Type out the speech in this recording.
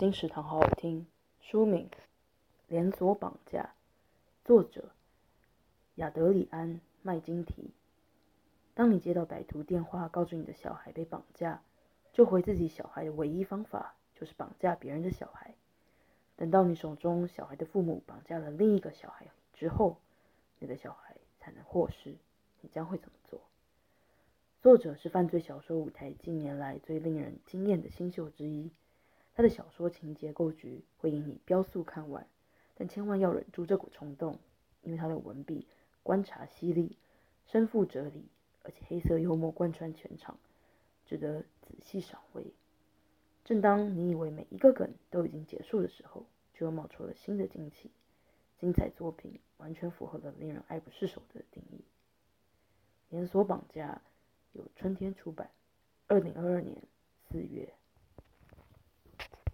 金石堂好好听。书名《连锁绑架》，作者亚德里安·麦金提。当你接到歹徒电话，告知你的小孩被绑架，救回自己小孩的唯一方法就是绑架别人的小孩。等到你手中小孩的父母绑架了另一个小孩之后，你的小孩才能获释。你将会怎么做？作者是犯罪小说舞台近年来最令人惊艳的新秀之一。他的小说情节构局会引你飙速看完，但千万要忍住这股冲动，因为他的文笔观察犀利、深富哲理，而且黑色幽默贯穿全场，值得仔细赏味。正当你以为每一个梗都已经结束的时候，却又冒出了新的惊奇。精彩作品完全符合了令人爱不释手的定义。连锁绑架由春天出版，二零二二年四月。